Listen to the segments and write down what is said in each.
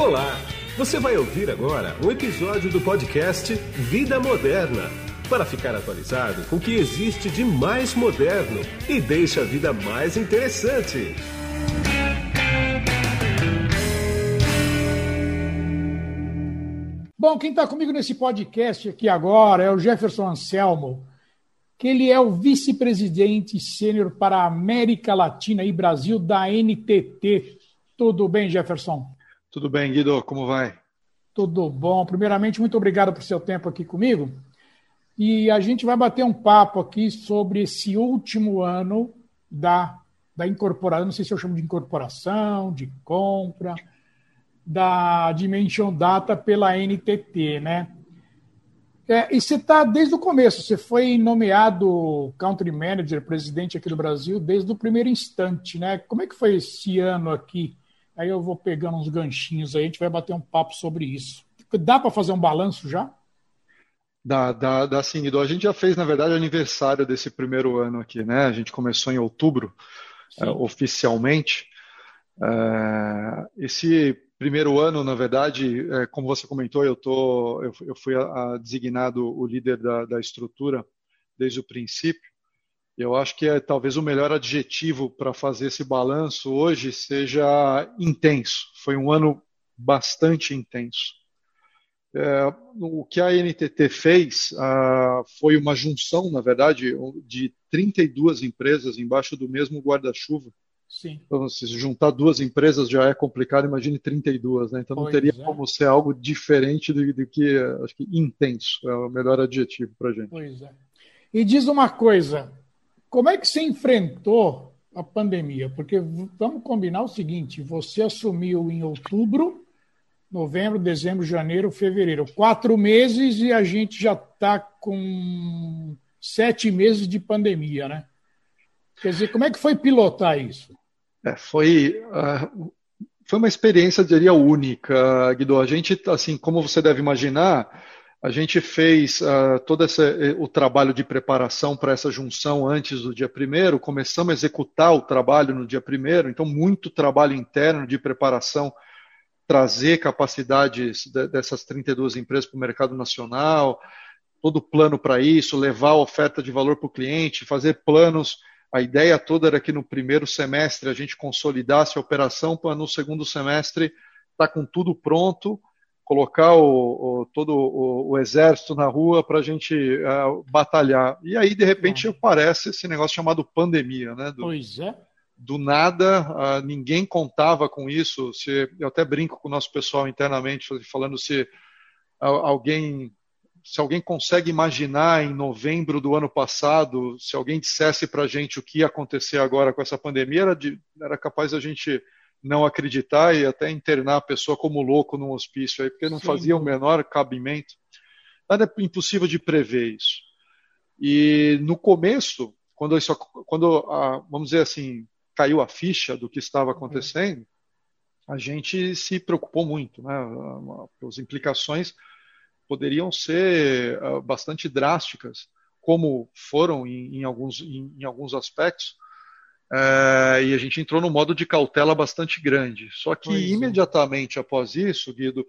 Olá! Você vai ouvir agora um episódio do podcast Vida Moderna para ficar atualizado com o que existe de mais moderno e deixa a vida mais interessante. Bom, quem está comigo nesse podcast aqui agora é o Jefferson Anselmo, que ele é o vice-presidente sênior para a América Latina e Brasil da NTT. Tudo bem, Jefferson? Tudo bem, Guido, como vai? Tudo bom. Primeiramente, muito obrigado por seu tempo aqui comigo. E a gente vai bater um papo aqui sobre esse último ano da, da incorporação, não sei se eu chamo de incorporação, de compra, da Dimension Data pela NTT, né? É, e você está desde o começo, você foi nomeado Country Manager, presidente aqui do Brasil, desde o primeiro instante, né? Como é que foi esse ano aqui Aí eu vou pegando uns ganchinhos aí, a gente vai bater um papo sobre isso. Dá para fazer um balanço já? Dá, dá, dá sim, Guido. A gente já fez, na verdade, aniversário desse primeiro ano aqui, né? A gente começou em outubro, é, oficialmente. É, esse primeiro ano, na verdade, é, como você comentou, eu, tô, eu, eu fui a, a designado o líder da, da estrutura desde o princípio. Eu acho que é talvez o melhor adjetivo para fazer esse balanço hoje seja intenso. Foi um ano bastante intenso. É, o que a NTT fez ah, foi uma junção, na verdade, de 32 empresas embaixo do mesmo guarda-chuva. Sim. Então, se juntar duas empresas já é complicado, imagine 32, né? Então não pois teria é. como ser algo diferente do, do, que, acho que intenso é o melhor adjetivo para a gente. Pois é. E diz uma coisa, como é que você enfrentou a pandemia? Porque vamos combinar o seguinte: você assumiu em outubro, novembro, dezembro, janeiro, fevereiro. Quatro meses e a gente já está com sete meses de pandemia, né? Quer dizer, como é que foi pilotar isso? É, foi, uh, foi uma experiência, diria, única, Guido. A gente, assim, como você deve imaginar, a gente fez uh, todo esse, eh, o trabalho de preparação para essa junção antes do dia primeiro, começamos a executar o trabalho no dia primeiro, então muito trabalho interno de preparação, trazer capacidades de, dessas 32 empresas para o mercado nacional, todo o plano para isso, levar a oferta de valor para o cliente, fazer planos. A ideia toda era que no primeiro semestre a gente consolidasse a operação para no segundo semestre estar tá com tudo pronto colocar o, o todo o, o, exército na rua para a gente uh, batalhar. E aí, de repente, uhum. aparece esse negócio chamado pandemia, né? Do, pois é. Do nada, uh, ninguém contava com isso. Se, eu até brinco com o nosso pessoal internamente, falando se alguém se alguém consegue imaginar em novembro do ano passado, se alguém dissesse para a gente o que ia acontecer agora com essa pandemia, era, de, era capaz a gente não acreditar e até internar a pessoa como louco num hospício aí, porque não Sim. fazia o menor cabimento. Nada é impossível de prever isso. E no começo, quando isso, quando a, vamos dizer assim, caiu a ficha do que estava acontecendo, a gente se preocupou muito, né? As implicações poderiam ser ah, bastante drásticas, como foram em, em alguns, em, em alguns aspectos, é, e a gente entrou num modo de cautela bastante grande. Só que pois é. imediatamente é. após isso, Guido,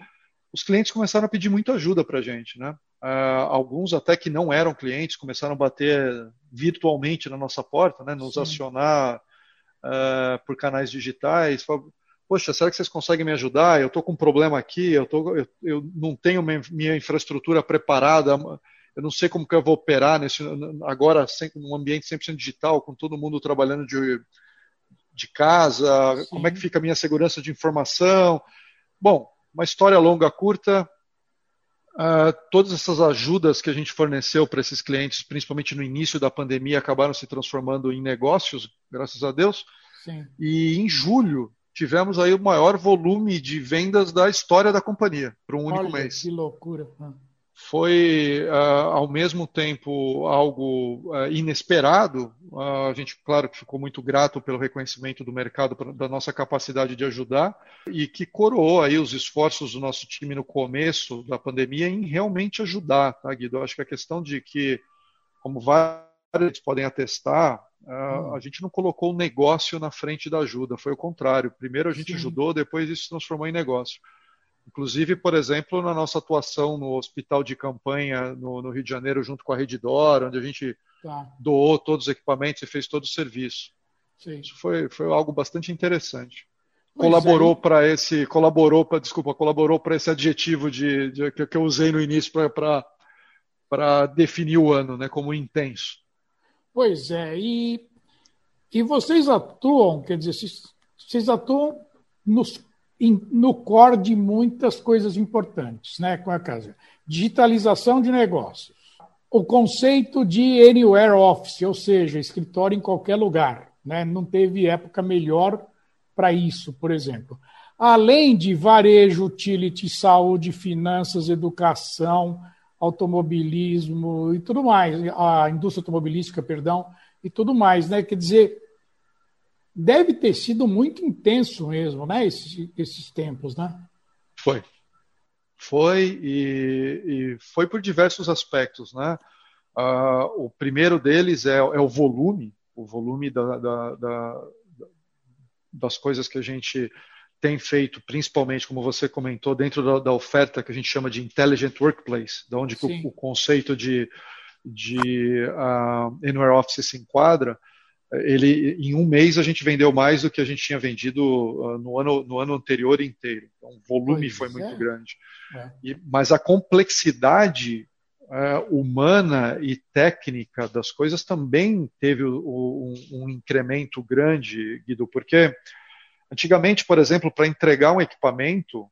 os clientes começaram a pedir muita ajuda para a gente. Né? É, alguns até que não eram clientes começaram a bater virtualmente na nossa porta, né? nos Sim. acionar é, por canais digitais. Poxa, será que vocês conseguem me ajudar? Eu estou com um problema aqui, eu, tô, eu, eu não tenho minha infraestrutura preparada eu não sei como que eu vou operar nesse agora num ambiente 100% digital, com todo mundo trabalhando de, de casa, Sim. como é que fica a minha segurança de informação. Bom, uma história longa, curta, uh, todas essas ajudas que a gente forneceu para esses clientes, principalmente no início da pandemia, acabaram se transformando em negócios, graças a Deus. Sim. E em julho tivemos aí o maior volume de vendas da história da companhia para um único Olha, mês. Que loucura! Foi uh, ao mesmo tempo algo uh, inesperado. Uh, a gente, claro, que ficou muito grato pelo reconhecimento do mercado da nossa capacidade de ajudar e que coroou aí os esforços do nosso time no começo da pandemia em realmente ajudar, tá, Guido? Eu acho que a questão de que, como vários podem atestar, hum. a gente não colocou o negócio na frente da ajuda, foi o contrário. Primeiro a gente Sim. ajudou, depois isso se transformou em negócio. Inclusive, por exemplo, na nossa atuação no hospital de campanha no, no Rio de Janeiro, junto com a Rede Dora, onde a gente tá. doou todos os equipamentos e fez todo o serviço. Sim. Isso foi, foi algo bastante interessante. Pois colaborou é. para esse, colaborou para, desculpa, colaborou para esse adjetivo de, de, que, eu usei no início para definir o ano, né, como intenso. Pois é, e, e vocês atuam, quer dizer, vocês atuam nos no core de muitas coisas importantes, né, com a casa. Digitalização de negócios. O conceito de anywhere office, ou seja, escritório em qualquer lugar, né? Não teve época melhor para isso, por exemplo. Além de varejo, utility, saúde, finanças, educação, automobilismo e tudo mais, a indústria automobilística, perdão, e tudo mais, né? Quer dizer, deve ter sido muito intenso mesmo, né? Esses, esses tempos, né? Foi. Foi e, e foi por diversos aspectos, né? Uh, o primeiro deles é, é, o volume, o volume da, da, da, das coisas que a gente tem feito, principalmente, como você comentou, dentro da, oferta que a gente chama de Intelligent Workplace, da onde o, o, conceito de, de uh, Anywhere Office se enquadra, ele em um mês a gente vendeu mais do que a gente tinha vendido uh, no, ano, no ano anterior inteiro. Então, o volume pois foi é. muito grande. É. E, mas a complexidade uh, humana e técnica das coisas também teve o, um, um, incremento grande, Guido, porque antigamente, por exemplo, para entregar um equipamento,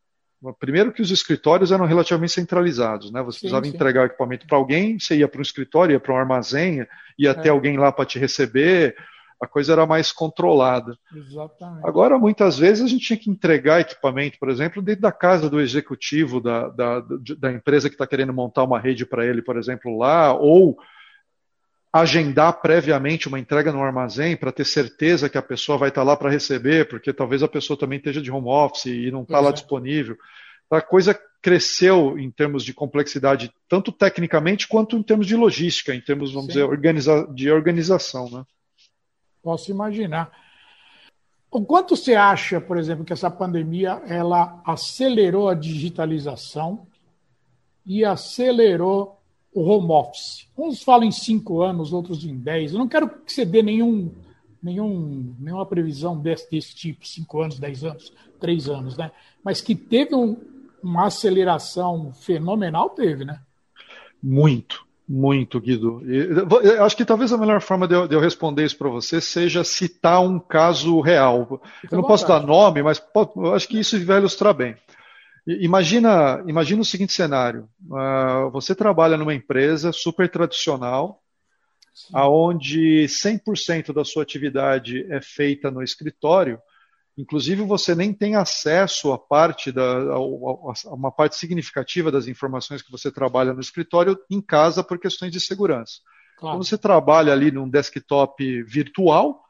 Primeiro que os escritórios eram relativamente centralizados, né? Você sim, precisava sim. entregar o equipamento para alguém, você ia para um escritório, ia para um armazém, ia é. ter alguém lá para te receber, a coisa era mais controlada. Exatamente. Agora, muitas vezes, a gente tinha que entregar equipamento, por exemplo, dentro da casa do executivo da, da, da empresa que está querendo montar uma rede para ele, por exemplo, lá, ou agendar previamente uma entrega no armazém para ter certeza que a pessoa vai estar tá lá para receber, porque talvez a pessoa também esteja de home office e não está lá disponível. A coisa cresceu em termos de complexidade, tanto tecnicamente quanto em termos de logística, em termos, vamos Sim. dizer, organiza de organização. Né? Posso imaginar. O quanto você acha, por exemplo, que essa pandemia ela acelerou a digitalização e acelerou o home office. Uns falam em cinco anos, outros em dez. Eu não quero que você dê nenhum, nenhum, nenhuma previsão desse, desse tipo, cinco anos, dez anos, três anos, né? Mas que teve um, uma aceleração fenomenal, teve, né? Muito, muito, Guido. Eu acho que talvez a melhor forma de eu, de eu responder isso para você seja citar um caso real. Fica eu não posso dar nome, mas pode, eu acho que isso vai ilustrar bem. Imagina, imagina o seguinte cenário: uh, você trabalha numa empresa super tradicional, Sim. aonde 100% da sua atividade é feita no escritório. Inclusive, você nem tem acesso a parte da, a, a uma parte significativa das informações que você trabalha no escritório em casa por questões de segurança. Claro. Então, você trabalha ali num desktop virtual,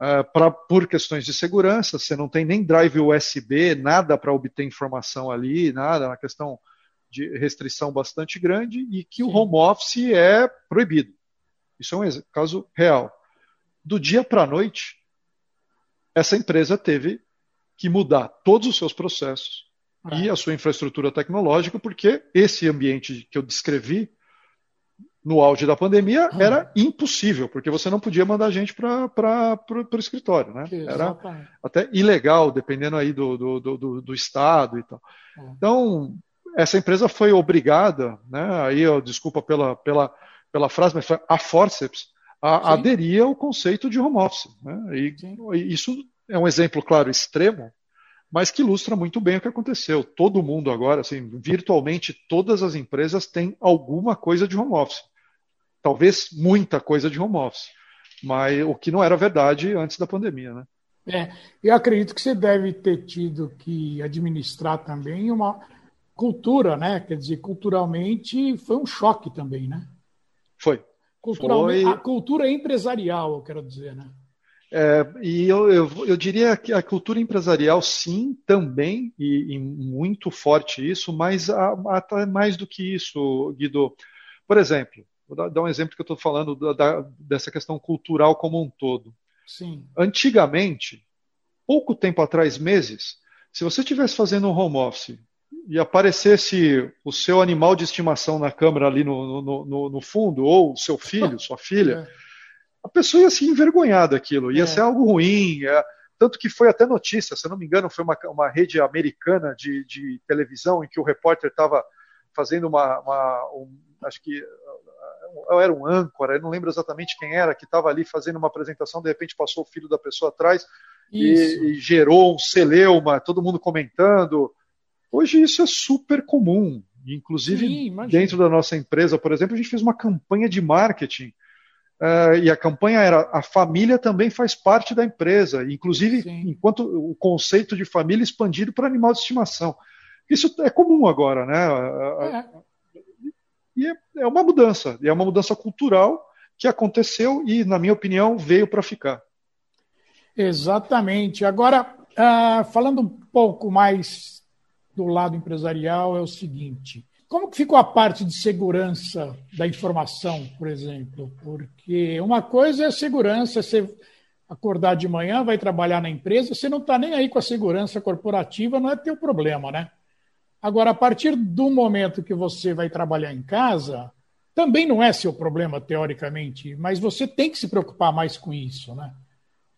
uh, pra, por questões de segurança, você não tem nem drive USB, nada para obter informação ali, nada, é uma questão de restrição bastante grande, e que o home office é proibido. Isso é um caso real. Do dia para a noite, essa empresa teve que mudar todos os seus processos ah. e a sua infraestrutura tecnológica, porque esse ambiente que eu descrevi no auge da pandemia hum. era impossível, porque você não podia mandar gente para o escritório, né? Era até ilegal, dependendo aí do, do, do, do estado e tal. Hum. Então, essa empresa foi obrigada, né? Aí, eu, desculpa pela, pela, pela frase, mas foi a forceps, a aderir ao conceito de home office. Né? E, e isso é um exemplo, claro, extremo, mas que ilustra muito bem o que aconteceu. Todo mundo agora, assim, virtualmente todas as empresas têm alguma coisa de home office talvez muita coisa de home office, mas o que não era verdade antes da pandemia, né? É, eu acredito que você deve ter tido que administrar também uma cultura, né? Quer dizer, culturalmente foi um choque também, né? Foi. Culturalmente, foi... A cultura empresarial, eu quero dizer, né? É, e eu, eu, eu, diria que a cultura empresarial, sim, também, e, e muito forte isso, mas até mais do que isso, Guido. Por exemplo, Vou dar, dar um exemplo que eu estou falando da, da, dessa questão cultural como um todo. Sim. Antigamente, pouco tempo atrás, meses, se você estivesse fazendo um home office e aparecesse o seu animal de estimação na câmera ali no, no, no, no fundo, ou seu filho, sua filha, é. a pessoa ia se envergonhar daquilo, ia é. ser algo ruim. É, tanto que foi até notícia, se eu não me engano, foi uma, uma rede americana de, de televisão em que o repórter estava fazendo uma, uma um, acho que eu era um âncora, eu não lembro exatamente quem era, que estava ali fazendo uma apresentação, de repente passou o filho da pessoa atrás e, e, gerou um celeuma, todo mundo comentando. Hoje isso é super comum. Inclusive, Sim, dentro da nossa empresa, por exemplo, a gente fez uma campanha de marketing. Uh, e a campanha era a família também faz parte da empresa, inclusive Sim. enquanto o conceito de família expandido para animal de estimação. Isso é comum agora, né? É. E é, é uma mudança, é uma mudança cultural que aconteceu e, na minha opinião, veio para ficar. Exatamente. Agora, uh, falando um pouco mais do lado empresarial, é o seguinte: como que ficou a parte de segurança da informação, por exemplo? Porque uma coisa é segurança, você acordar de manhã, vai trabalhar na empresa, você não está nem aí com a segurança corporativa, não é teu problema, né? Agora, a partir do momento que você vai trabalhar em casa, também não é seu problema, teoricamente, mas você tem que se preocupar mais com isso, né?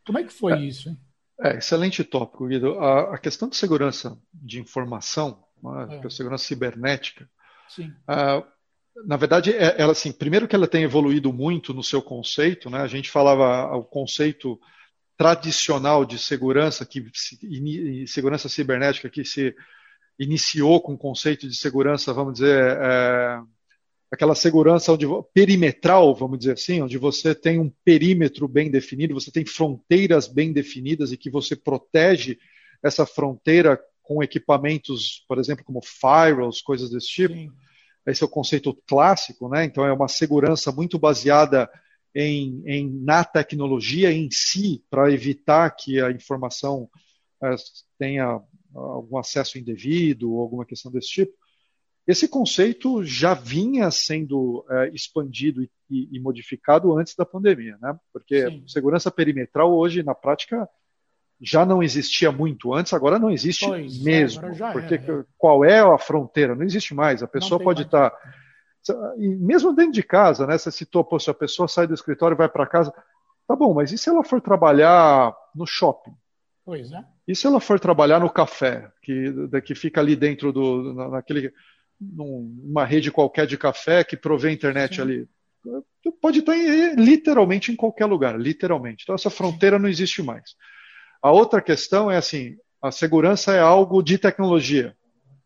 Como é que foi é, isso? Hein? É, excelente tópico, Guido. A, a, questão de segurança de informação, né, é. segurança cibernética, uh, na verdade, é, ela assim, primeiro que ela tem evoluído muito no seu conceito, né? A gente falava o conceito tradicional de segurança que segurança cibernética que se iniciou com o conceito de segurança, vamos dizer, é, aquela segurança onde, perimetral, vamos dizer assim, onde você tem um perímetro bem definido, você tem fronteiras bem definidas e que você protege essa fronteira com equipamentos, por exemplo, como firewalls, coisas desse tipo. Sim. Esse é o conceito clássico, né? Então é uma segurança muito baseada em, em na tecnologia em si, para evitar que a informação é, tenha algum acesso indevido ou alguma questão desse tipo. Esse conceito já vinha sendo é, expandido e, e, e, modificado antes da pandemia, né? Porque Sim. segurança perimetral hoje, na prática, já não existia muito antes, agora não existe pois, é, mesmo. É, porque é, qual é a fronteira? Não existe mais. A pessoa pode estar. Tá, mesmo dentro de casa, né? Você citou, pô, se a pessoa sai do escritório e vai para casa. Tá bom, mas e se ela for trabalhar no shopping? Pois é. E se ela for trabalhar no café, que, que fica ali dentro do. naquele. numa rede qualquer de café que provê internet Sim. ali? Pode estar em, literalmente em qualquer lugar, literalmente. Então essa fronteira não existe mais. A outra questão é assim: a segurança é algo de tecnologia.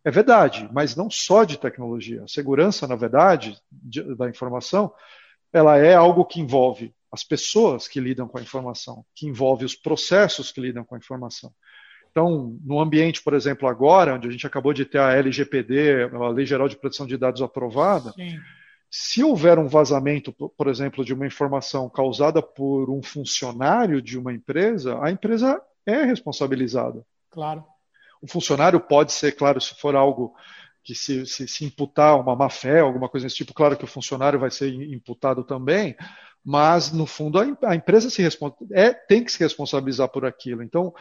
É verdade, mas não só de tecnologia. A segurança, na verdade, de, da informação, ela é algo que envolve as pessoas que lidam com a informação, que envolve os processos que lidam com a informação. Então, no ambiente, por exemplo, agora, onde a gente acabou de ter a LGPD, a Lei Geral de Proteção de Dados aprovada, Sim. se houver um vazamento, por exemplo, de uma informação causada por um funcionário de uma empresa, a empresa é responsabilizada. Claro. O funcionário pode ser, claro, se for algo que se, se, se imputar uma má fé, alguma coisa desse tipo, claro que o funcionário vai ser imputado também, mas no fundo a, a empresa se é, tem que se responsabilizar por aquilo. Então,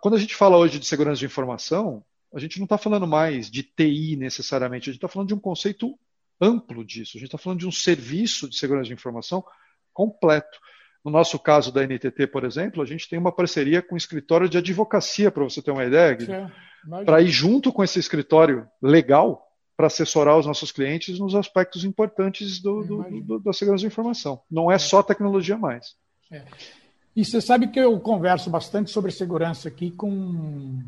quando a gente fala hoje de segurança de informação, a gente não está falando mais de TI necessariamente, a gente está falando de um conceito amplo disso. A gente está falando de um serviço de segurança de informação completo. No nosso caso da NTT, por exemplo, a gente tem uma parceria com o escritório de advocacia, para você ter uma ideia, para ir junto com esse escritório legal para assessorar os nossos clientes nos aspectos importantes do, do, do, da segurança de informação. Não é, é. só tecnologia mais. É. E você sabe que eu converso bastante sobre segurança aqui com,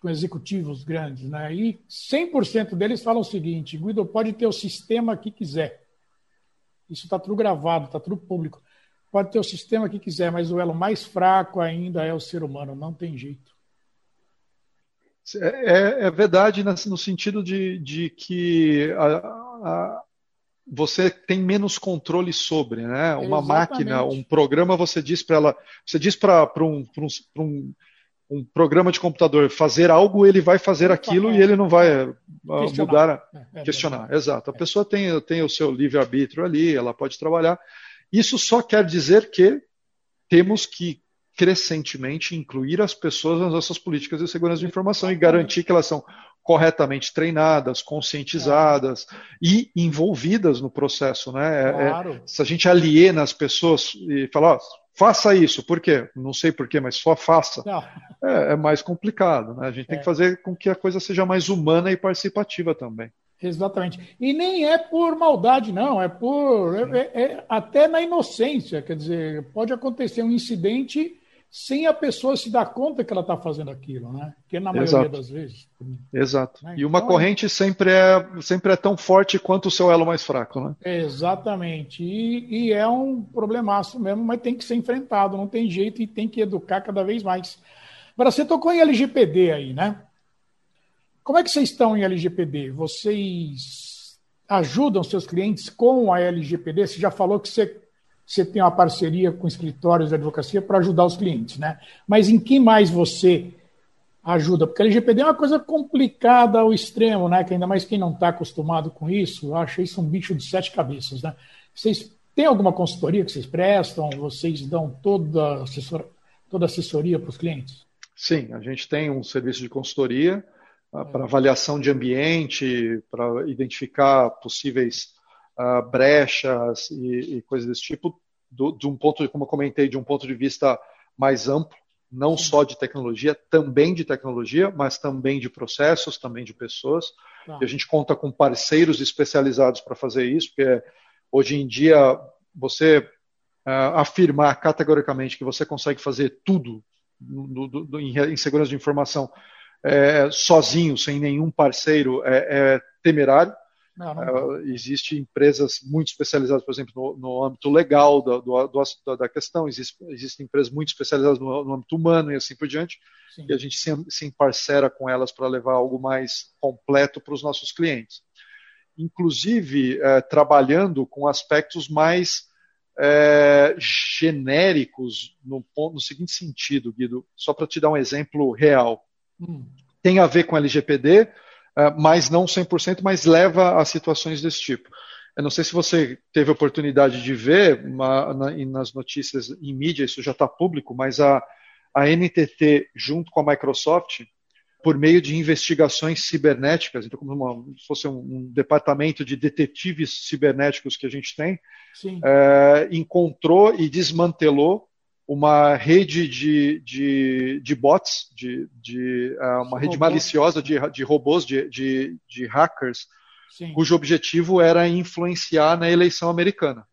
com executivos grandes, né? E 100% deles falam o seguinte: Guido pode ter o sistema que quiser. Isso está tudo gravado, está tudo público. Pode ter o sistema que quiser, mas o elo mais fraco ainda é o ser humano, não tem jeito. É, é verdade no sentido de, de que a, a, você tem menos controle sobre, né? Uma Exatamente. máquina, um programa, você diz para ela, você diz para um, um, um, um, programa de computador fazer algo, ele vai fazer aquilo e ele não vai uh, mudar, é, é questionar. Exato. A é. pessoa tem, tem o seu livre-arbítrio ali, ela pode trabalhar. Isso só quer dizer que temos que crescentemente incluir as pessoas nas nossas políticas de segurança de informação e garantir que elas são corretamente treinadas, conscientizadas é. e envolvidas no processo, né? É, é, claro. É, se a gente aliena as pessoas e falar, faça isso, por quê? Não sei por quê, mas só faça. É, é, mais complicado, né? A gente tem que fazer com que a coisa seja mais humana e participativa também. Exatamente. E nem é por maldade, não, é por. É, é, até na inocência. Quer dizer, pode acontecer um incidente sem a pessoa se dar conta que ela está fazendo aquilo, né? Que na maioria Exato. das vezes. Exato. Né? E uma então, corrente sempre é, sempre é tão forte quanto o seu elo mais fraco, né? Exatamente. E, e é um problemaço mesmo, mas tem que ser enfrentado, não tem jeito e tem que educar cada vez mais. Agora, você tocou em LGPD aí, né? Como é que vocês estão em LGPD? Vocês ajudam seus clientes com a LGPD? Você já falou que você você tem uma parceria com escritórios de advocacia para ajudar os clientes, né? Mas em que mais você ajuda? Porque a LGPD é uma coisa complicada ao extremo, né? Que ainda mais quem não está acostumado com isso, acha isso um bicho de sete cabeças, né? Vocês têm alguma consultoria que vocês prestam? Vocês dão toda, assessor, toda assessoria para os clientes? Sim, a gente tem um serviço de consultoria uh, para avaliação de ambiente, para identificar possíveis uh, brechas e, e, coisas desse tipo, do, de um ponto, como eu comentei, de um ponto de vista mais amplo, não só de tecnologia, também de tecnologia, mas também de processos, também de pessoas. Tá. E a gente conta com parceiros especializados para fazer isso, porque hoje em dia você uh, afirmar categoricamente que você consegue fazer tudo do, do, do, em, em, segurança de informação é, sozinho, sem nenhum parceiro, é, é temerário. Não, não. Uh, Existem empresas muito especializadas, por exemplo, no, no âmbito legal do, do, do, da questão, existe, existem empresas muito especializadas no, no, âmbito humano e assim por diante, Sim. e a gente se, se parcera com elas para levar algo mais completo para os nossos clientes. Inclusive, uh, trabalhando com aspectos mais uh, genéricos, no, no seguinte sentido, Guido, só para te dar um exemplo real. Hum. Tem a ver com LGPD, mas não 100%, mas leva a situações desse tipo. Eu não sei se você teve a oportunidade de ver uma, na, nas notícias em mídia, isso já está público, mas a, a NTT, junto com a Microsoft, por meio de investigações cibernéticas, então como uma, se fosse um, um, departamento de detetives cibernéticos que a gente tem, é, encontrou e desmantelou uma rede de, de, de bots, de, de uh, uma rede maliciosa de, de robôs, de, de, de hackers, sim. cujo objetivo era influenciar na eleição americana.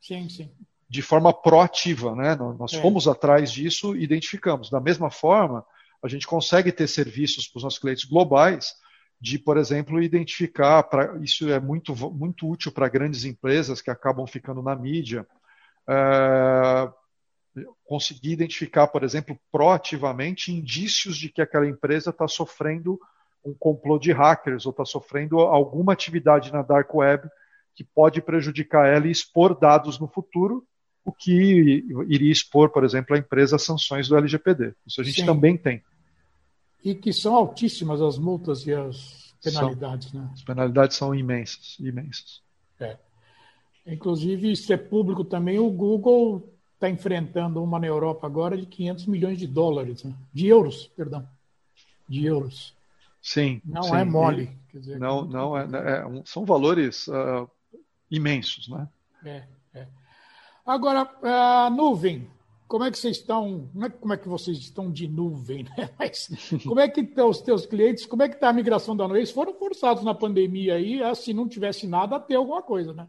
Sim, sim. De forma proativa, né? Nós é. fomos atrás disso e identificamos. Da mesma forma, a gente consegue ter serviços para os nossos clientes globais de, por exemplo, identificar, pra, isso é muito, muito útil para grandes empresas que acabam ficando na mídia, uh, conseguir identificar, por exemplo, proativamente indícios de que aquela empresa está sofrendo um complô de hackers ou está sofrendo alguma atividade na dark web que pode prejudicar ela e expor dados no futuro, o que iria expor, por exemplo, a empresa a sanções do LGPD. Isso a gente Sim. também tem. E que são altíssimas as multas e as penalidades, são, né? As penalidades são imensas, imensas. É. Inclusive, isso é público também, o Google está enfrentando uma na Europa agora de 500 milhões de dólares, né? de euros, perdão, de euros. Sim. Não sim. é mole. Dizer, não, não é, é, são valores uh, imensos, né? É, é. Agora, a nuvem, como é que vocês estão? Não é como é que vocês estão de nuvem, né? Mas como é que estão os teus clientes? Como é que está a migração da nuvem? Eles foram forçados na pandemia aí, se não tivesse nada, a ter alguma coisa, né?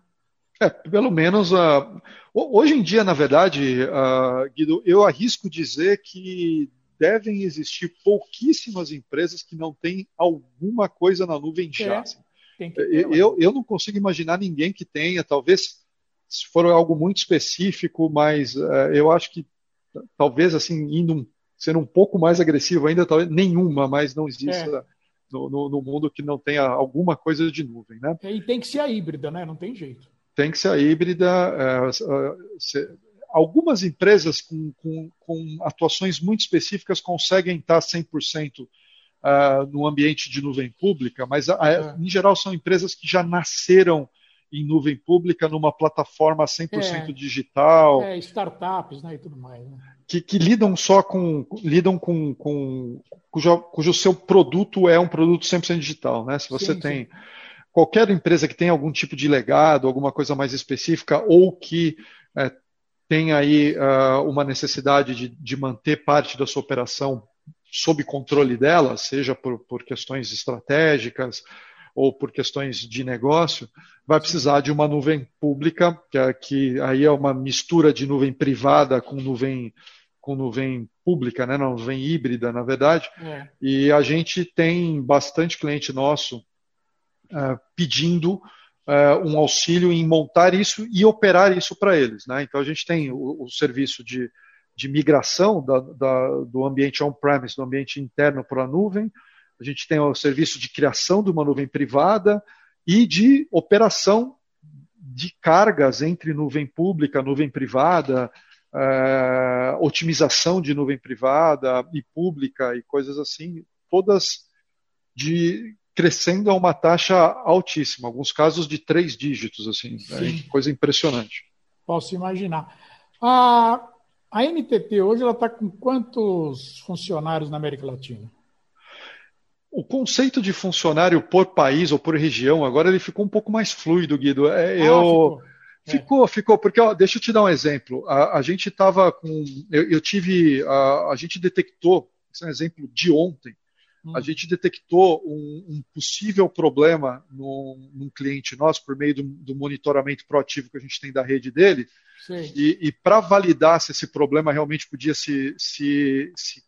É, pelo menos uh, hoje em dia, na verdade, uh, Guido, eu arrisco dizer que devem existir pouquíssimas empresas que não têm alguma coisa na nuvem já. É, assim. ter, eu, eu não consigo imaginar ninguém que tenha, talvez se for algo muito específico, mas uh, eu acho que talvez assim, indo um, sendo um pouco mais agressivo ainda, talvez nenhuma, mas não existe. É. No, no, no, mundo que não tenha alguma coisa de nuvem, né? E tem que ser a híbrida, né? Não tem jeito tem que ser a híbrida. É, algumas empresas com, com, com, atuações muito específicas conseguem estar 100% uh, no ambiente de nuvem pública, mas uh, em geral são empresas que já nasceram em nuvem pública numa plataforma 100% é, digital. É, startups né, e tudo mais. Né? Que, que, lidam só com. lidam com. com cujo, cujo seu produto é um produto 100% digital. Né? Se você sim, tem. Sim. Qualquer empresa que tenha algum tipo de legado, alguma coisa mais específica, ou que é, tem aí uh, uma necessidade de, de manter parte da sua operação sob controle dela, seja por, por questões estratégicas ou por questões de negócio, vai precisar de uma nuvem pública, que, é, que aí é uma mistura de nuvem privada com nuvem com nuvem pública, né, nuvem híbrida, na verdade. É. E a gente tem bastante cliente nosso uh, pedindo uh, um auxílio em montar isso e operar isso para eles. Né? Então a gente tem o, o serviço de de migração da, da, do ambiente on-premise, do ambiente interno para a nuvem. A gente tem o serviço de criação de uma nuvem privada e de operação de cargas entre nuvem pública, nuvem privada, é, otimização de nuvem privada e pública e coisas assim, todas de crescendo a uma taxa altíssima, alguns casos de três dígitos, assim, é coisa impressionante. Posso imaginar. Ah, a NTT hoje ela está com quantos funcionários na América Latina? O conceito de funcionário por país ou por região agora ele ficou um pouco mais fluido, Guido. É, ah, eu ficou. É. ficou, ficou, porque ó, deixa eu te dar um exemplo. A, a gente estava com, eu, eu tive, a, a, gente detectou, esse é um exemplo de ontem. Hum. A gente detectou um, um possível problema num, num, cliente nosso por meio do, do monitoramento proativo que a gente tem da rede dele Sim. E, e para validar se esse problema realmente podia se, se, se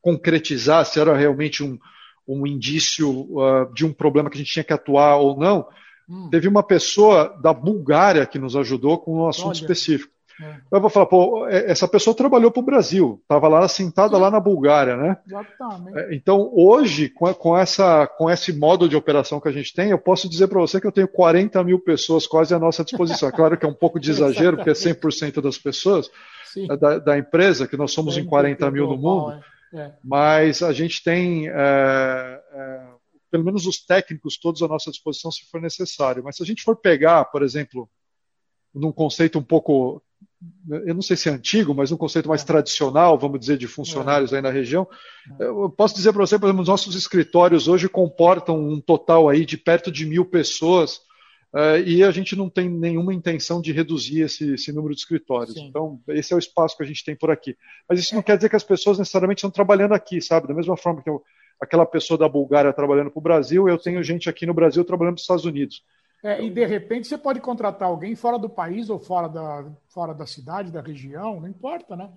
concretizar, se era realmente um, um indício uh, de um problema que a gente tinha que atuar ou não, hum. teve uma pessoa da Bulgária que nos ajudou com um assunto Olha. específico. É. Eu vou falar, pô, é, essa pessoa trabalhou para o Brasil, estava lá sentada lá na Bulgária, né? Exatamente. É, então, hoje, com, com, essa, com esse modo de operação que a gente tem, eu posso dizer para você que eu tenho 40 mil pessoas quase à nossa disposição. É claro que é um pouco de exagero, porque é 100% das pessoas é, da, da, empresa, que nós somos em 40 mil no mundo, é. mas a gente tem. pelo menos os técnicos todos à nossa disposição se for necessário. Mas se a gente for pegar, por exemplo, num conceito um pouco eu não sei se é antigo, mas um conceito mais tradicional, vamos dizer, de funcionários aí na região. Eu posso dizer para você, por exemplo, os nossos escritórios hoje comportam um total aí de perto de mil pessoas uh, e a gente não tem nenhuma intenção de reduzir esse, esse número de escritórios. Sim. Então, esse é o espaço que a gente tem por aqui. Mas isso não quer dizer que as pessoas necessariamente estão trabalhando aqui, sabe? Da mesma forma que eu, aquela pessoa da Bulgária trabalhando para o Brasil, eu tenho gente aqui no Brasil trabalhando para os Estados Unidos. É, e de repente você pode contratar alguém fora do país ou fora da, fora da cidade, da região, não importa, né?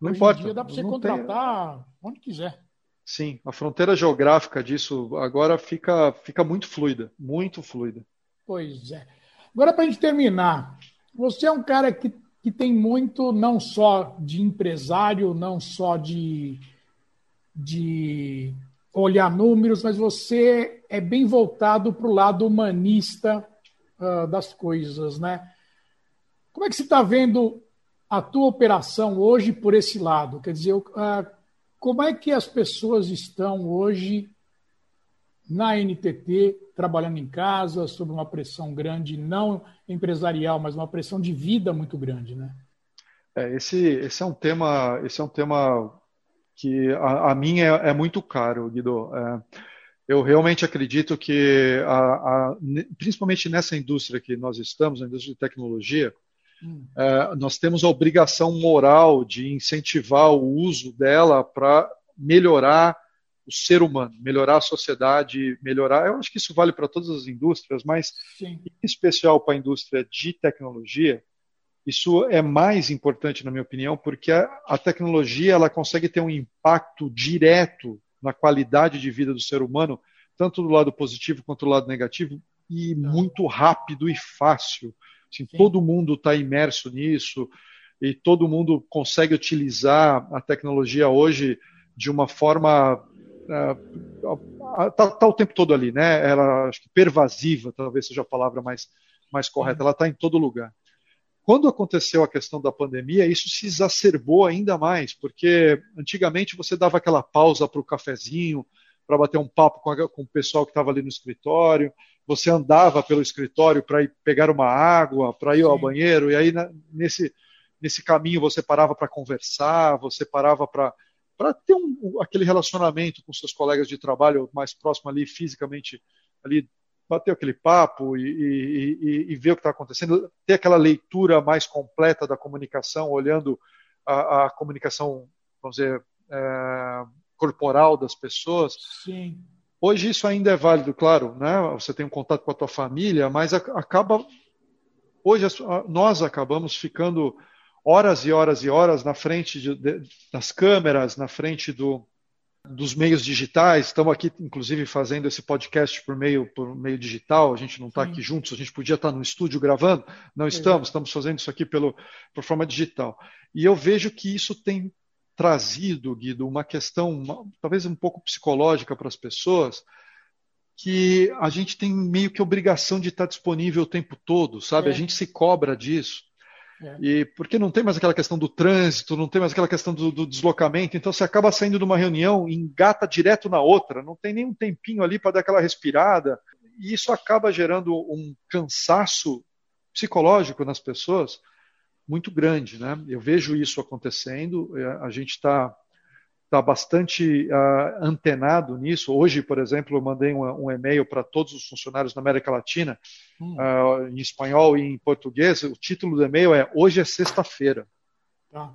Não Hoje importa. Em dia dá para você não contratar tem... onde quiser. Sim, a fronteira geográfica disso agora fica, fica muito fluida, muito fluida. Pois é. Agora, para a gente terminar, você é um cara que, que tem muito, não só de empresário, não só de, de olhar números, mas você é bem voltado para o lado humanista uh, das coisas, né? Como é que você está vendo a tua operação hoje por esse lado? Quer dizer, uh, como é que as pessoas estão hoje na NTT, trabalhando em casa, sob uma pressão grande, não empresarial, mas uma pressão de vida muito grande, né? É, esse, esse é um tema, esse é um tema que a, a mim é, é, muito caro, Guido. É, eu realmente acredito que, a, a, principalmente nessa indústria que nós estamos, na indústria de tecnologia, hum. é, nós temos a obrigação moral de incentivar o uso dela para melhorar o ser humano, melhorar a sociedade, melhorar. Eu acho que isso vale para todas as indústrias, mas Sim. em especial para a indústria de tecnologia, isso é mais importante, na minha opinião, porque a, a tecnologia ela consegue ter um impacto direto na qualidade de vida do ser humano, tanto do lado positivo quanto do lado negativo, e muito rápido e fácil. Assim, todo mundo está imerso nisso e todo mundo consegue utilizar a tecnologia hoje de uma forma está uh, tá, o tempo todo ali, né? Ela acho que pervasiva, talvez seja a palavra mais mais correta. Ela está em todo lugar. Quando aconteceu a questão da pandemia, isso se exacerbou ainda mais, porque antigamente você dava aquela pausa para o cafezinho, para bater um papo com, a, com o pessoal que estava ali no escritório, você andava pelo escritório para ir pegar uma água, para ir Sim. ao banheiro, e aí na, nesse, nesse caminho você parava para conversar, você parava para para ter um, aquele relacionamento com seus colegas de trabalho mais próximo ali, fisicamente, ali, bater aquele papo e, e, e, e ver o que está acontecendo, ter aquela leitura mais completa da comunicação, olhando a, a comunicação, vamos dizer, é, corporal das pessoas. Sim. Hoje isso ainda é válido, claro, né? Você tem um contato com a tua família, mas acaba hoje nós acabamos ficando horas e horas e horas na frente de, de, das câmeras, na frente do, dos meios digitais. Estamos aqui, inclusive, fazendo esse podcast por meio, por meio digital. A gente não está aqui juntos, a gente podia estar tá no estúdio gravando. Não estamos, estamos fazendo isso aqui pelo, por forma digital. E eu vejo que isso tem trazido, Guido, uma questão uma, talvez um pouco psicológica para as pessoas, que a gente tem meio que obrigação de estar disponível o tempo todo, sabe? É. A gente se cobra disso. É. E porque não tem mais aquela questão do trânsito, não tem mais aquela questão do, do, deslocamento, então você acaba saindo de uma reunião e engata direto na outra, não tem nenhum tempinho ali para dar aquela respirada, e isso acaba gerando um cansaço psicológico nas pessoas muito grande, né? Eu vejo isso acontecendo, é, a gente está está bastante uh, antenado nisso. Hoje, por exemplo, eu mandei um, um e-mail para todos os funcionários da América Latina, hum. uh, em espanhol e em português. O título do e-mail é Hoje é Sexta-feira. Tá.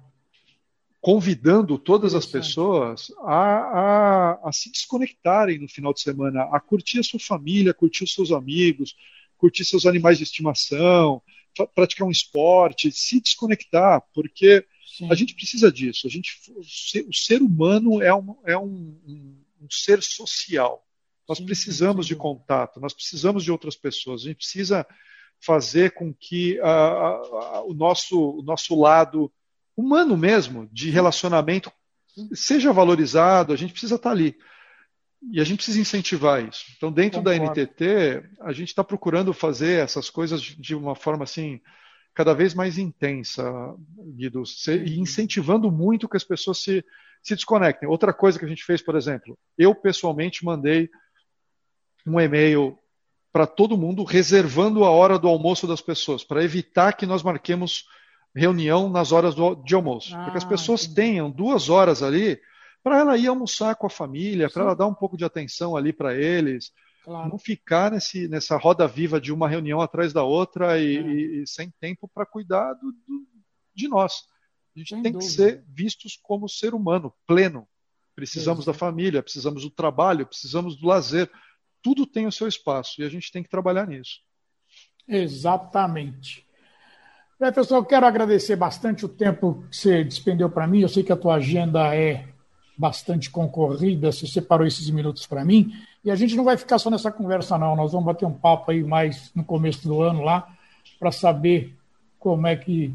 Convidando todas as pessoas a, a, a se desconectarem no final de semana, a curtir a sua família, curtir os seus amigos, curtir seus animais de estimação, praticar um esporte, se desconectar, porque Sim. A gente precisa disso. A gente, o ser humano é um, é um, um, um ser social. Nós sim, precisamos sim, de contato, nós precisamos de outras pessoas. A gente precisa fazer com que a, a, o, nosso, o nosso lado humano mesmo, de relacionamento, seja valorizado. A gente precisa estar ali. E a gente precisa incentivar isso. Então, dentro Concordo. da NTT, a gente está procurando fazer essas coisas de uma forma assim cada vez mais intensa, Guido, e incentivando muito que as pessoas se, se desconectem. Outra coisa que a gente fez, por exemplo, eu pessoalmente mandei um e-mail para todo mundo reservando a hora do almoço das pessoas, para evitar que nós marquemos reunião nas horas do, de almoço. Ah, porque as pessoas entendi. tenham duas horas ali para ela ir almoçar com a família, para ela dar um pouco de atenção ali para eles, Claro. Não ficar nesse, nessa roda viva de uma reunião atrás da outra e, é. e, e sem tempo para cuidar do, do, de nós. A gente sem tem dúvida. que ser vistos como ser humano pleno. Precisamos da família, precisamos do trabalho, precisamos do lazer. Tudo tem o seu espaço e a gente tem que trabalhar nisso. Exatamente. Bem, pessoal, eu quero agradecer bastante o tempo que você despendeu para mim. Eu sei que a tua agenda é bastante concorrida, você separou esses minutos para mim. E a gente não vai ficar só nessa conversa, não. Nós vamos bater um papo aí mais no começo do ano lá, para saber como é que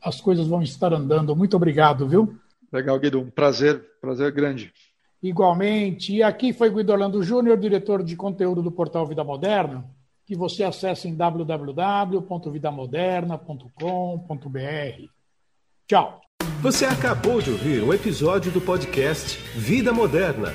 as coisas vão estar andando. Muito obrigado, viu? Legal, Guido. Um prazer, prazer grande. Igualmente. E aqui foi Guido Orlando Júnior, diretor de conteúdo do portal Vida Moderna, que você acessa em www.vidamoderna.com.br. Tchau. Você acabou de ouvir um episódio do podcast Vida Moderna.